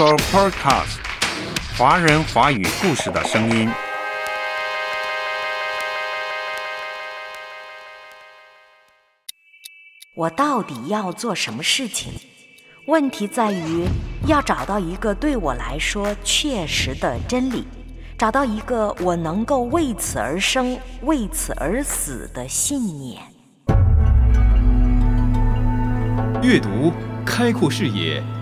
Soul Podcast，华人华语故事的声音。我到底要做什么事情？问题在于要找到一个对我来说确实的真理，找到一个我能够为此而生、为此而死的信念。阅读开阔视野，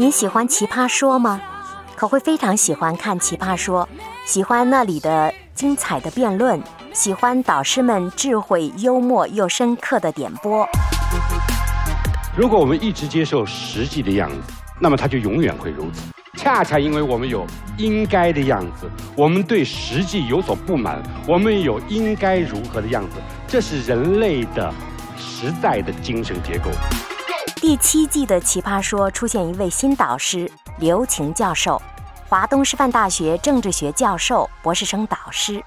你喜欢奇葩说吗？可会非常喜欢看奇葩说，喜欢那里的精彩的辩论。喜欢导师们智慧、幽默又深刻的点拨。如果我们一直接受实际的样子，那么它就永远会如此。恰恰因为我们有应该的样子，我们对实际有所不满，我们有应该如何的样子，这是人类的实在的精神结构。第七季的奇葩说出现一位新导师刘擎教授，华东师范大学政治学教授、博士生导师。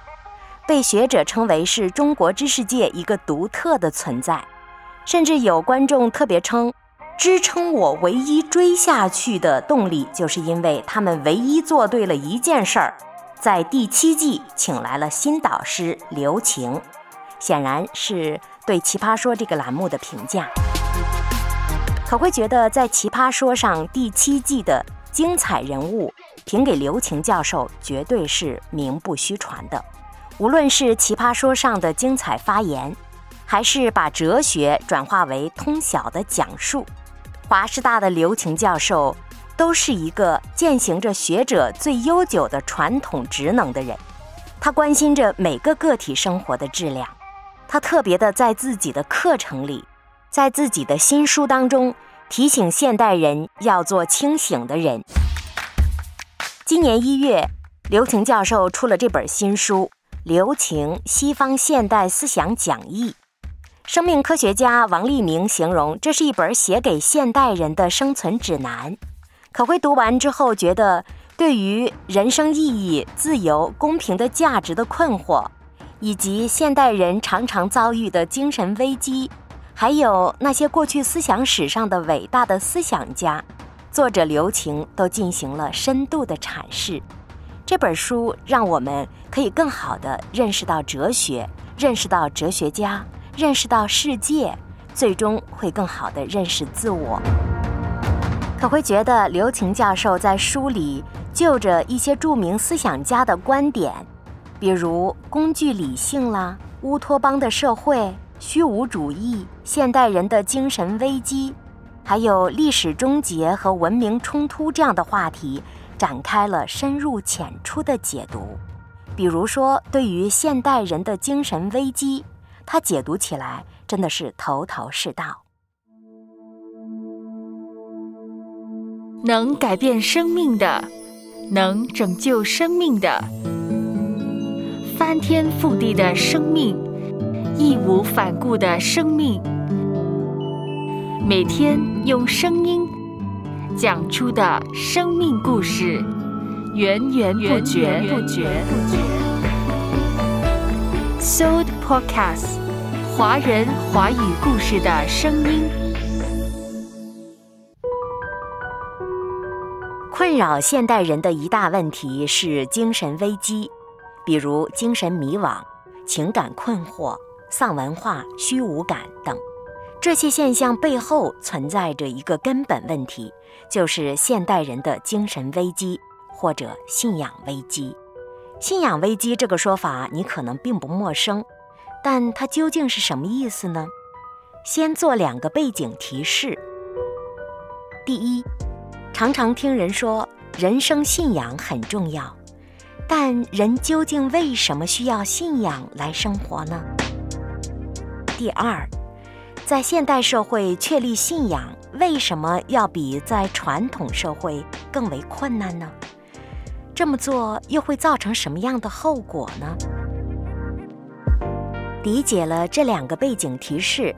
被学者称为是中国知识界一个独特的存在，甚至有观众特别称，支撑我唯一追下去的动力，就是因为他们唯一做对了一件事儿，在第七季请来了新导师刘擎，显然是对《奇葩说》这个栏目的评价。可会觉得在《奇葩说》上第七季的精彩人物评给刘擎教授，绝对是名不虚传的。无论是《奇葩说》上的精彩发言，还是把哲学转化为通晓的讲述，华师大的刘擎教授都是一个践行着学者最悠久的传统职能的人。他关心着每个个体生活的质量，他特别的在自己的课程里，在自己的新书当中提醒现代人要做清醒的人。今年一月，刘擎教授出了这本新书。刘擎西方现代思想讲义，生命科学家王立明形容这是一本写给现代人的生存指南。可会读完之后，觉得对于人生意义、自由、公平的价值的困惑，以及现代人常常遭遇的精神危机，还有那些过去思想史上的伟大的思想家，作者刘擎都进行了深度的阐释。这本书让我们可以更好地认识到哲学，认识到哲学家，认识到世界，最终会更好地认识自我。可会觉得刘擎教授在书里就着一些著名思想家的观点，比如工具理性啦、乌托邦的社会、虚无主义、现代人的精神危机，还有历史终结和文明冲突这样的话题。展开了深入浅出的解读，比如说对于现代人的精神危机，他解读起来真的是头头是道。能改变生命的，能拯救生命的，翻天覆地的生命，义无反顾的生命，每天用声音。讲出的生命故事，源源不绝。不绝 Soul Podcast，华人华语故事的声音。困扰现代人的一大问题是精神危机，比如精神迷惘、情感困惑、丧文化、虚无感等。这些现象背后存在着一个根本问题，就是现代人的精神危机或者信仰危机。信仰危机这个说法你可能并不陌生，但它究竟是什么意思呢？先做两个背景提示。第一，常常听人说人生信仰很重要，但人究竟为什么需要信仰来生活呢？第二。在现代社会确立信仰，为什么要比在传统社会更为困难呢？这么做又会造成什么样的后果呢？理解了这两个背景提示，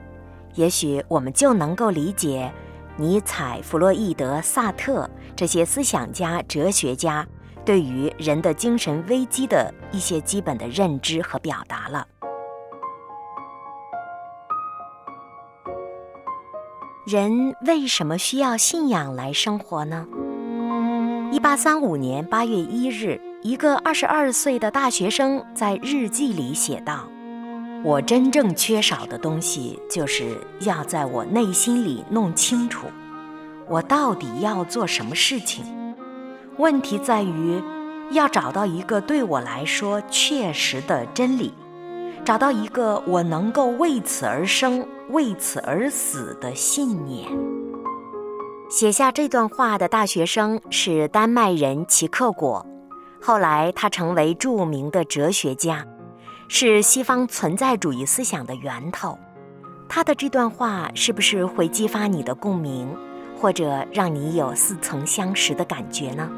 也许我们就能够理解尼采、弗洛伊德、萨特这些思想家、哲学家对于人的精神危机的一些基本的认知和表达了。人为什么需要信仰来生活呢？一八三五年八月一日，一个二十二岁的大学生在日记里写道：“我真正缺少的东西，就是要在我内心里弄清楚，我到底要做什么事情。问题在于，要找到一个对我来说确实的真理。”找到一个我能够为此而生、为此而死的信念。写下这段话的大学生是丹麦人齐克果，后来他成为著名的哲学家，是西方存在主义思想的源头。他的这段话是不是会激发你的共鸣，或者让你有似曾相识的感觉呢？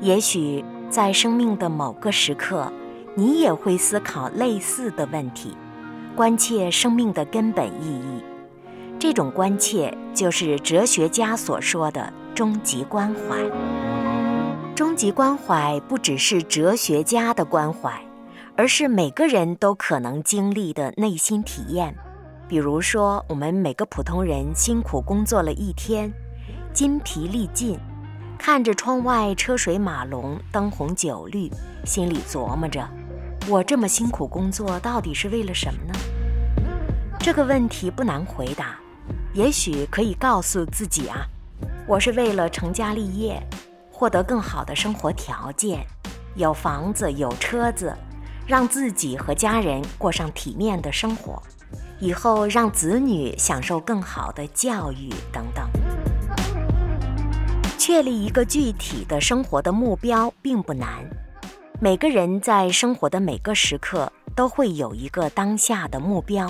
也许在生命的某个时刻。你也会思考类似的问题，关切生命的根本意义。这种关切就是哲学家所说的终极关怀。终极关怀不只是哲学家的关怀，而是每个人都可能经历的内心体验。比如说，我们每个普通人辛苦工作了一天，筋疲力尽，看着窗外车水马龙、灯红酒绿，心里琢磨着。我这么辛苦工作，到底是为了什么呢？这个问题不难回答，也许可以告诉自己啊，我是为了成家立业，获得更好的生活条件，有房子有车子，让自己和家人过上体面的生活，以后让子女享受更好的教育等等。确立一个具体的生活的目标并不难。每个人在生活的每个时刻都会有一个当下的目标，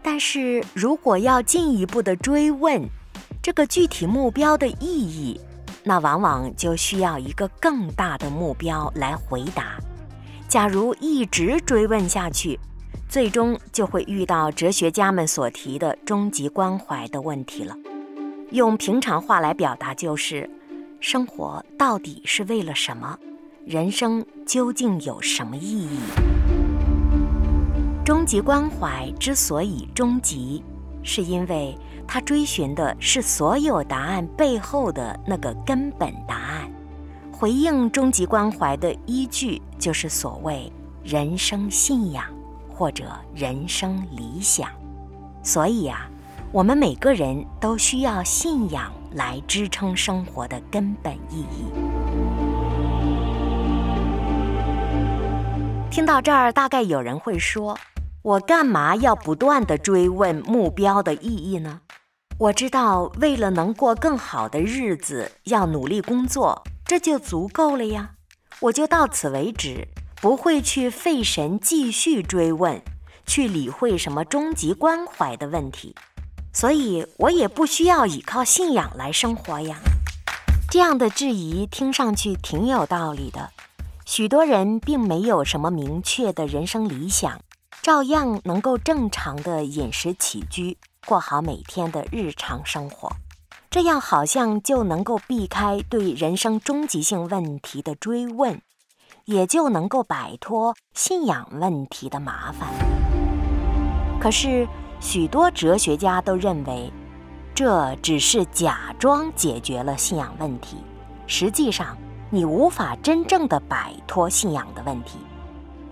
但是如果要进一步的追问这个具体目标的意义，那往往就需要一个更大的目标来回答。假如一直追问下去，最终就会遇到哲学家们所提的终极关怀的问题了。用平常话来表达就是：生活到底是为了什么？人生究竟有什么意义？终极关怀之所以终极，是因为它追寻的是所有答案背后的那个根本答案。回应终极关怀的依据，就是所谓人生信仰或者人生理想。所以呀，我们每个人都需要信仰来支撑生活的根本意义。听到这儿，大概有人会说：“我干嘛要不断的追问目标的意义呢？我知道，为了能过更好的日子，要努力工作，这就足够了呀。我就到此为止，不会去费神继续追问，去理会什么终极关怀的问题。所以，我也不需要依靠信仰来生活呀。”这样的质疑听上去挺有道理的。许多人并没有什么明确的人生理想，照样能够正常的饮食起居，过好每天的日常生活，这样好像就能够避开对人生终极性问题的追问，也就能够摆脱信仰问题的麻烦。可是，许多哲学家都认为，这只是假装解决了信仰问题，实际上。你无法真正的摆脱信仰的问题，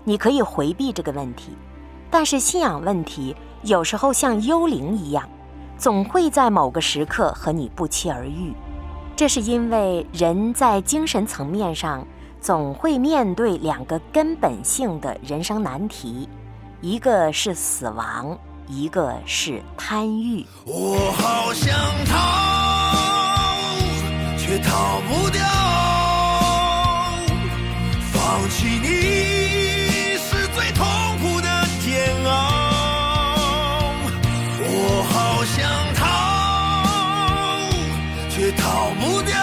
你可以回避这个问题，但是信仰问题有时候像幽灵一样，总会在某个时刻和你不期而遇。这是因为人在精神层面上总会面对两个根本性的人生难题，一个是死亡，一个是贪欲。我好想逃，却逃不掉。放弃你是最痛苦的煎熬，我好想逃，却逃不掉，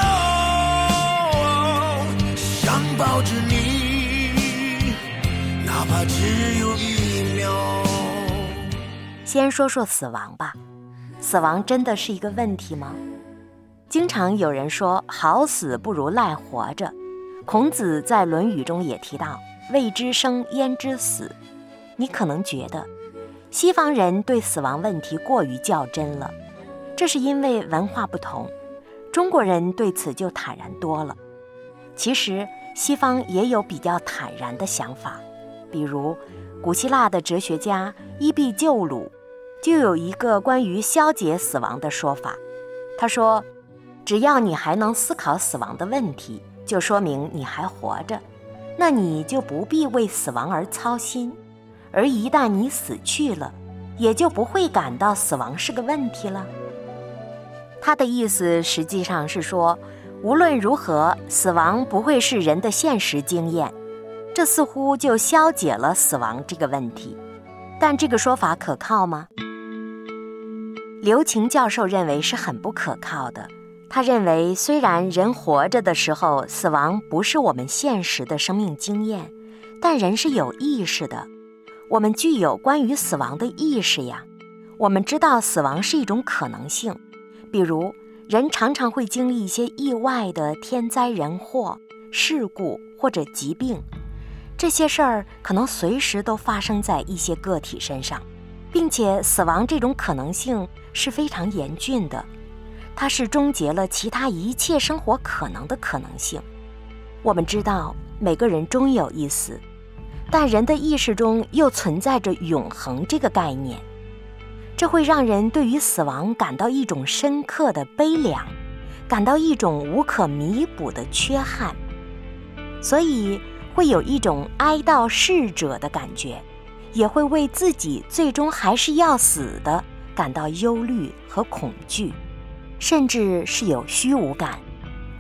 想抱。着你，哪怕只有一秒。先说说死亡吧，死亡真的是一个问题吗？经常有人说“好死不如赖活着”，孔子在《论语》中也提到“未知生，焉知死”。你可能觉得西方人对死亡问题过于较真了，这是因为文化不同。中国人对此就坦然多了。其实西方也有比较坦然的想法，比如古希腊的哲学家伊壁鸠鲁就有一个关于消解死亡的说法。他说：“只要你还能思考死亡的问题，就说明你还活着，那你就不必为死亡而操心。而一旦你死去了，也就不会感到死亡是个问题了。”他的意思实际上是说，无论如何，死亡不会是人的现实经验，这似乎就消解了死亡这个问题。但这个说法可靠吗？刘擎教授认为是很不可靠的。他认为，虽然人活着的时候，死亡不是我们现实的生命经验，但人是有意识的，我们具有关于死亡的意识呀。我们知道死亡是一种可能性。比如，人常常会经历一些意外的天灾人祸、事故或者疾病，这些事儿可能随时都发生在一些个体身上，并且死亡这种可能性是非常严峻的，它是终结了其他一切生活可能的可能性。我们知道每个人终有一死，但人的意识中又存在着永恒这个概念。这会让人对于死亡感到一种深刻的悲凉，感到一种无可弥补的缺憾，所以会有一种哀悼逝者的感觉，也会为自己最终还是要死的感到忧虑和恐惧，甚至是有虚无感。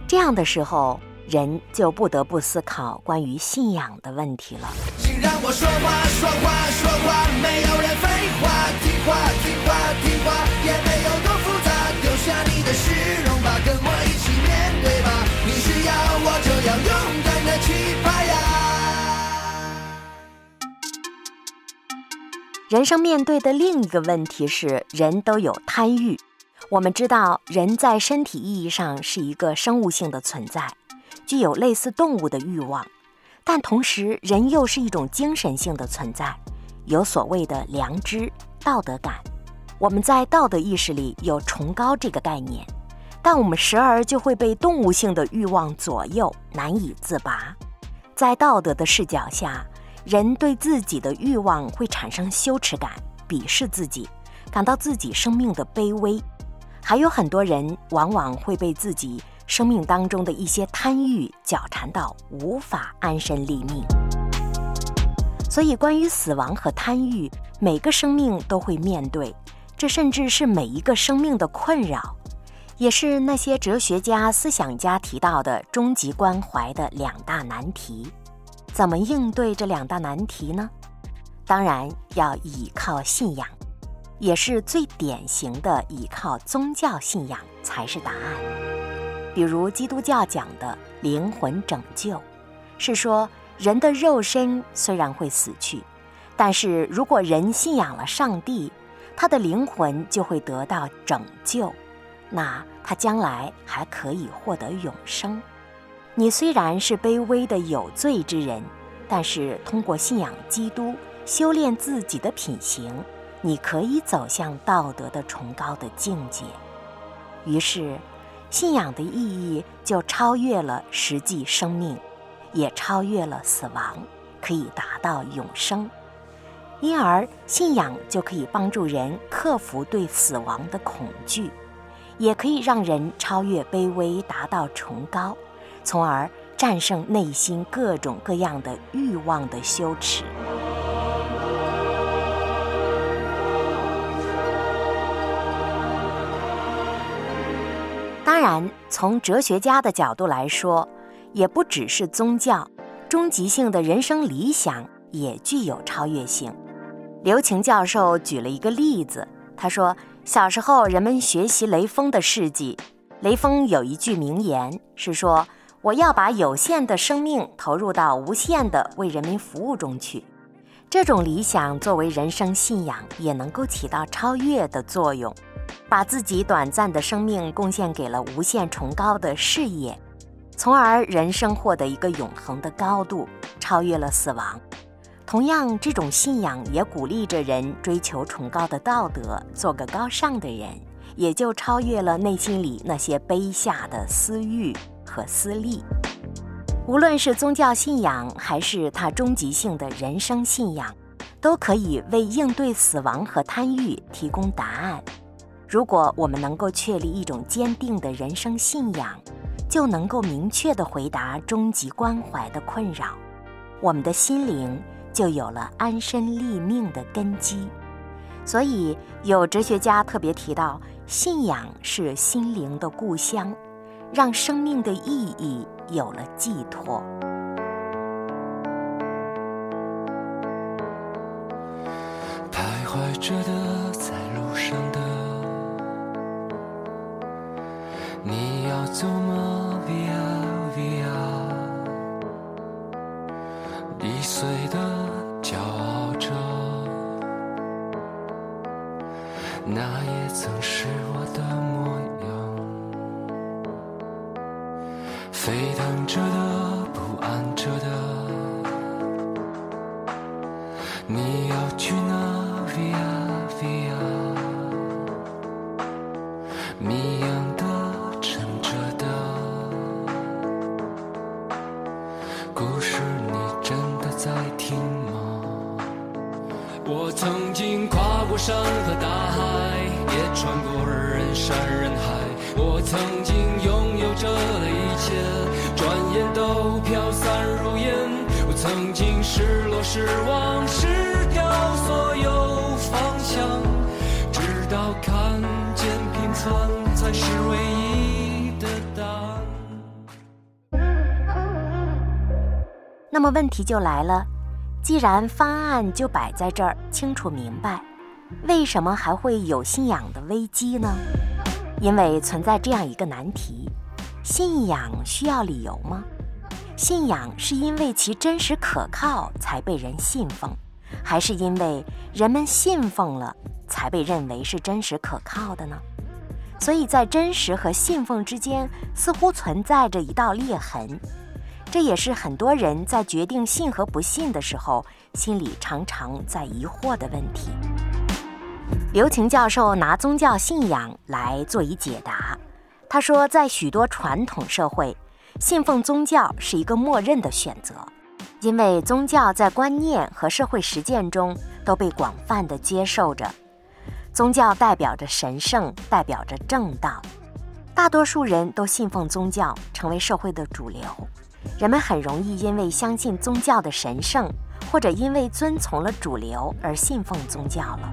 这样的时候，人就不得不思考关于信仰的问题了。请让我说话，说话，说话，没有人废话，听话，听话，听话，也没有多复杂。丢下你的虚荣吧，跟我一起面对吧。你需要我勇敢的气派呀。人生面对的另一个问题是，人都有贪欲。我们知道，人在身体意义上是一个生物性的存在。具有类似动物的欲望，但同时人又是一种精神性的存在，有所谓的良知、道德感。我们在道德意识里有崇高这个概念，但我们时而就会被动物性的欲望左右，难以自拔。在道德的视角下，人对自己的欲望会产生羞耻感，鄙视自己，感到自己生命的卑微。还有很多人往往会被自己。生命当中的一些贪欲搅缠到无法安身立命，所以关于死亡和贪欲，每个生命都会面对，这甚至是每一个生命的困扰，也是那些哲学家、思想家提到的终极关怀的两大难题。怎么应对这两大难题呢？当然要依靠信仰，也是最典型的依靠宗教信仰才是答案。比如基督教讲的灵魂拯救，是说人的肉身虽然会死去，但是如果人信仰了上帝，他的灵魂就会得到拯救，那他将来还可以获得永生。你虽然是卑微的有罪之人，但是通过信仰基督，修炼自己的品行，你可以走向道德的崇高的境界。于是。信仰的意义就超越了实际生命，也超越了死亡，可以达到永生。因而，信仰就可以帮助人克服对死亡的恐惧，也可以让人超越卑微，达到崇高，从而战胜内心各种各样的欲望的羞耻。当然，从哲学家的角度来说，也不只是宗教，终极性的人生理想也具有超越性。刘擎教授举了一个例子，他说，小时候人们学习雷锋的事迹，雷锋有一句名言是说：“我要把有限的生命投入到无限的为人民服务中去。这种理想作为人生信仰，也能够起到超越的作用，把自己短暂的生命贡献给了无限崇高的事业，从而人生获得一个永恒的高度，超越了死亡。同样，这种信仰也鼓励着人追求崇高的道德，做个高尚的人，也就超越了内心里那些卑下的私欲。和私利，无论是宗教信仰，还是他终极性的人生信仰，都可以为应对死亡和贪欲提供答案。如果我们能够确立一种坚定的人生信仰，就能够明确地回答终极关怀的困扰，我们的心灵就有了安身立命的根基。所以，有哲学家特别提到，信仰是心灵的故乡。让生命的意义有了寄托。徘徊着的，你要走吗？Via Via，易碎的，山和大海，也穿过人山人海。我曾经拥有着的一切，转眼都飘散如烟。我曾经失落、失望、失掉所有方向，直到看见平凡才是唯一的答案。那么问题就来了，既然方案就摆在这儿，清楚明白，为什么还会有信仰的危机呢？因为存在这样一个难题：信仰需要理由吗？信仰是因为其真实可靠才被人信奉，还是因为人们信奉了才被认为是真实可靠的呢？所以在真实和信奉之间似乎存在着一道裂痕，这也是很多人在决定信和不信的时候心里常常在疑惑的问题。刘擎教授拿宗教信仰来做以解答。他说，在许多传统社会，信奉宗教是一个默认的选择，因为宗教在观念和社会实践中都被广泛的接受着。宗教代表着神圣，代表着正道，大多数人都信奉宗教，成为社会的主流。人们很容易因为相信宗教的神圣，或者因为遵从了主流而信奉宗教了。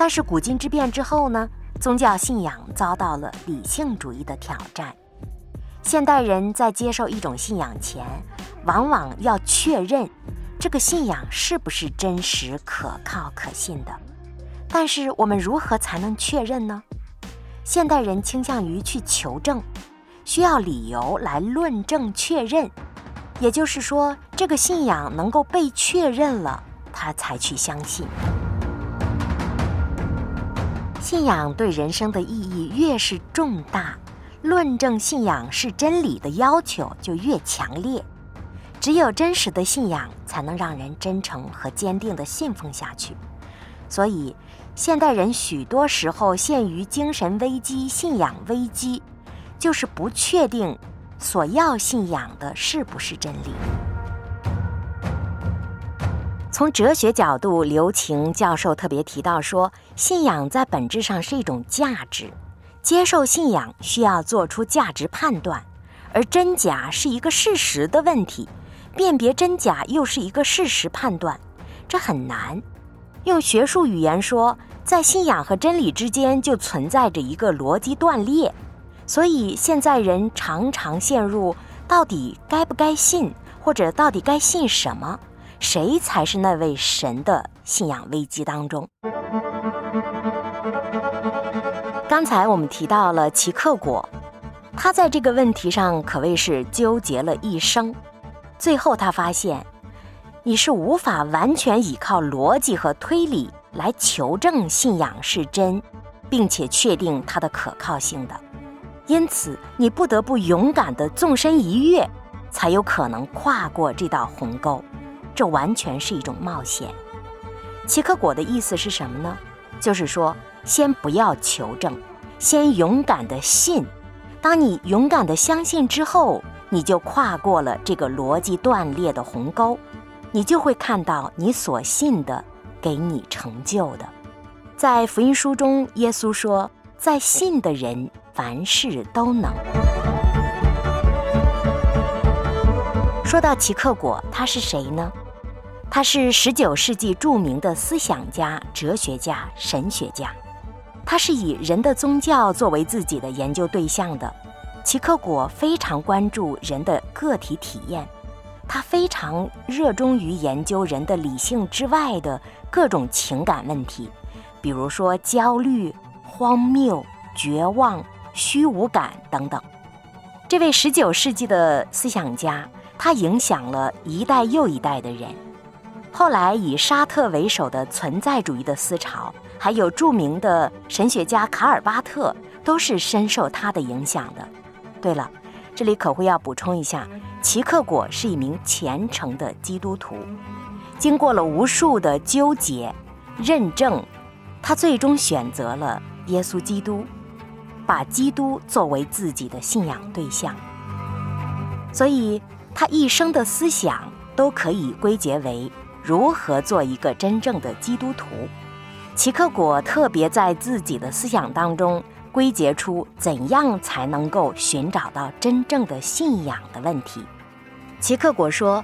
但是古今之变之后呢，宗教信仰遭到了理性主义的挑战。现代人在接受一种信仰前，往往要确认这个信仰是不是真实、可靠、可信的。但是我们如何才能确认呢？现代人倾向于去求证，需要理由来论证确认。也就是说，这个信仰能够被确认了，他才去相信。信仰对人生的意义越是重大，论证信仰是真理的要求就越强烈。只有真实的信仰，才能让人真诚和坚定地信奉下去。所以，现代人许多时候陷于精神危机、信仰危机，就是不确定所要信仰的是不是真理。从哲学角度，刘擎教授特别提到说，信仰在本质上是一种价值，接受信仰需要做出价值判断，而真假是一个事实的问题，辨别真假又是一个事实判断，这很难。用学术语言说，在信仰和真理之间就存在着一个逻辑断裂，所以现在人常常陷入到底该不该信，或者到底该信什么。谁才是那位神的信仰危机当中？刚才我们提到了齐克果，他在这个问题上可谓是纠结了一生，最后他发现，你是无法完全依靠逻辑和推理来求证信仰是真，并且确定它的可靠性的。因此，你不得不勇敢地纵身一跃，才有可能跨过这道鸿沟。这完全是一种冒险。奇克果的意思是什么呢？就是说，先不要求证，先勇敢地信。当你勇敢地相信之后，你就跨过了这个逻辑断裂的鸿沟，你就会看到你所信的给你成就的。在福音书中，耶稣说：“在信的人，凡事都能。”说到奇克果，他是谁呢？他是19世纪著名的思想家、哲学家、神学家。他是以人的宗教作为自己的研究对象的。齐克果非常关注人的个体体验，他非常热衷于研究人的理性之外的各种情感问题，比如说焦虑、荒谬、绝望、虚无感等等。这位19世纪的思想家，他影响了一代又一代的人。后来以沙特为首的存在主义的思潮。还有著名的神学家卡尔巴特都是深受他的影响的。对了，这里可会要补充一下，齐克果是一名虔诚的基督徒，经过了无数的纠结、认证，他最终选择了耶稣基督，把基督作为自己的信仰对象。所以，他一生的思想都可以归结为如何做一个真正的基督徒。齐克果特别在自己的思想当中归结出怎样才能够寻找到真正的信仰的问题。齐克果说：“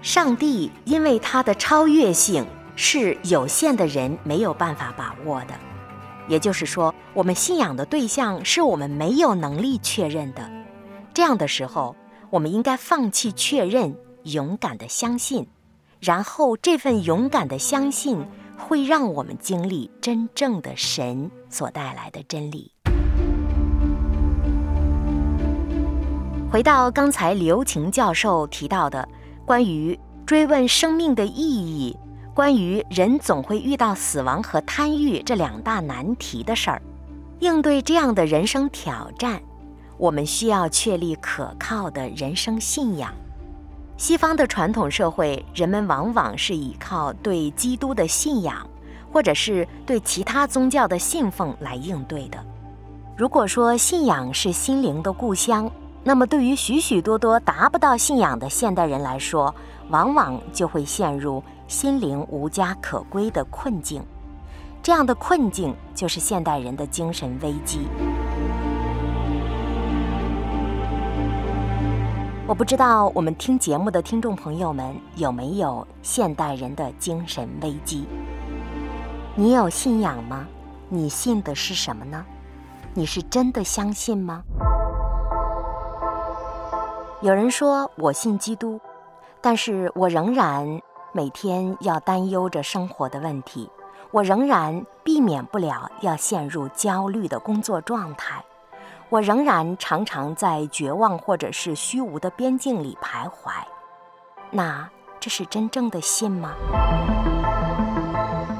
上帝因为他的超越性是有限的人没有办法把握的，也就是说，我们信仰的对象是我们没有能力确认的。这样的时候，我们应该放弃确认，勇敢的相信，然后这份勇敢的相信。”会让我们经历真正的神所带来的真理。回到刚才刘擎教授提到的关于追问生命的意义、关于人总会遇到死亡和贪欲这两大难题的事儿，应对这样的人生挑战，我们需要确立可靠的人生信仰。西方的传统社会，人们往往是依靠对基督的信仰，或者是对其他宗教的信奉来应对的。如果说信仰是心灵的故乡，那么对于许许多多达不到信仰的现代人来说，往往就会陷入心灵无家可归的困境。这样的困境就是现代人的精神危机。我不知道我们听节目的听众朋友们有没有现代人的精神危机？你有信仰吗？你信的是什么呢？你是真的相信吗？有人说我信基督，但是我仍然每天要担忧着生活的问题，我仍然避免不了要陷入焦虑的工作状态。我仍然常常在绝望或者是虚无的边境里徘徊，那这是真正的信吗？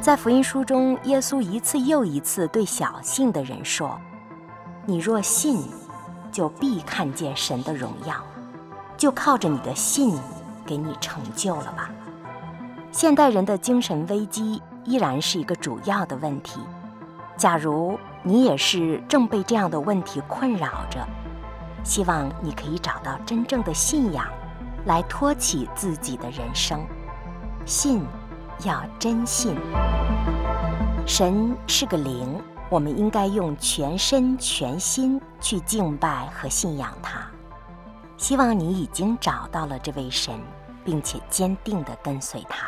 在福音书中，耶稣一次又一次对小信的人说：“你若信，就必看见神的荣耀，就靠着你的信，给你成就了吧。”现代人的精神危机依然是一个主要的问题。假如。你也是正被这样的问题困扰着，希望你可以找到真正的信仰，来托起自己的人生。信，要真信。神是个灵，我们应该用全身全心去敬拜和信仰他。希望你已经找到了这位神，并且坚定地跟随他。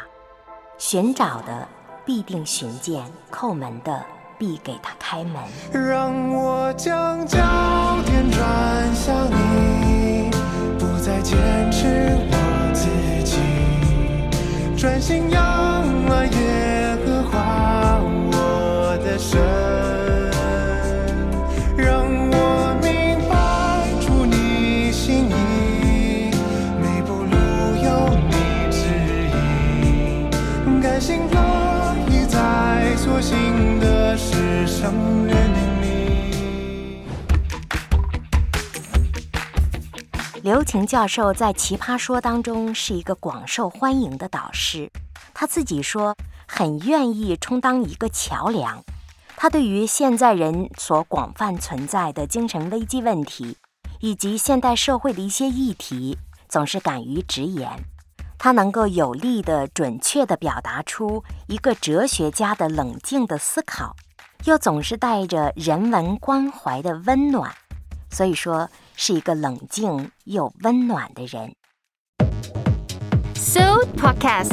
寻找的必定寻见，叩门的。必给他开门。让我将焦点转向你，不再坚持我自己，专心仰望耶和华我的神。刘擎教授在《奇葩说》当中是一个广受欢迎的导师，他自己说很愿意充当一个桥梁。他对于现在人所广泛存在的精神危机问题，以及现代社会的一些议题，总是敢于直言。他能够有力的、准确地表达出一个哲学家的冷静的思考，又总是带着人文关怀的温暖。所以说，是一个冷静又温暖的人。So Podcast，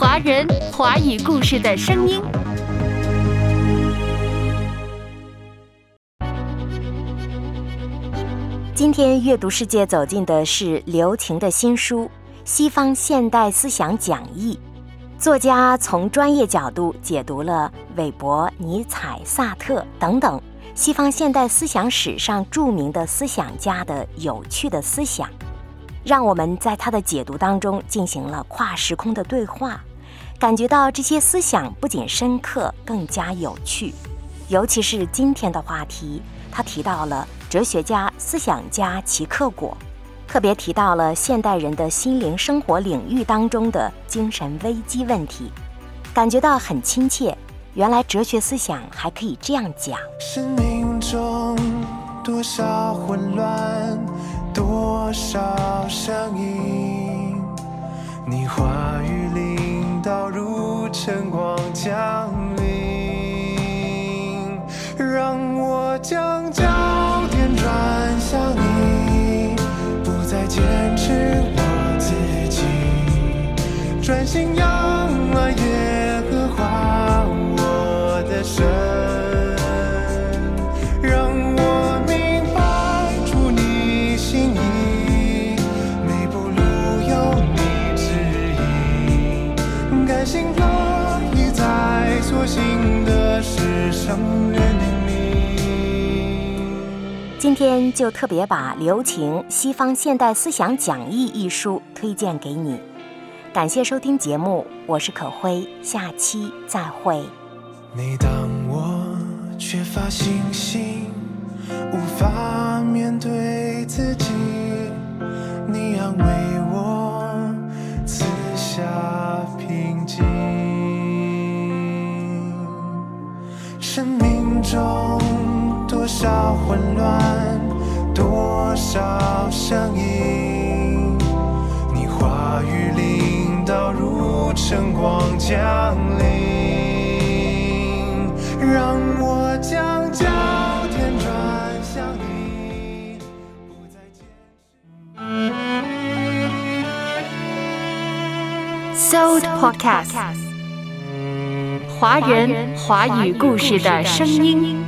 华人华语故事的声音。今天阅读世界走进的是刘擎的新书《西方现代思想讲义》，作家从专业角度解读了韦伯、尼采、萨特等等西方现代思想史上著名的思想家的有趣的思想，让我们在他的解读当中进行了跨时空的对话，感觉到这些思想不仅深刻，更加有趣。尤其是今天的话题，他提到了哲学家、思想家齐克果，特别提到了现代人的心灵生活领域当中的精神危机问题，感觉到很亲切。原来哲学思想还可以这样讲。生命中多少混乱，多少声音，你话语领导如晨光降临，让我将焦点转向你，不再坚持我自己，专心仰天就特别把刘擎《西方现代思想讲义》一书推荐给你。感谢收听节目，我是可辉，下期再会。每当我缺乏信心，无法面对自己，你安慰我，赐下平静。生命中多少混乱，多少声音，你话语领导如晨光降临，让我将焦点转向你，不再坚持。So Podcast，华人华语故事的声音。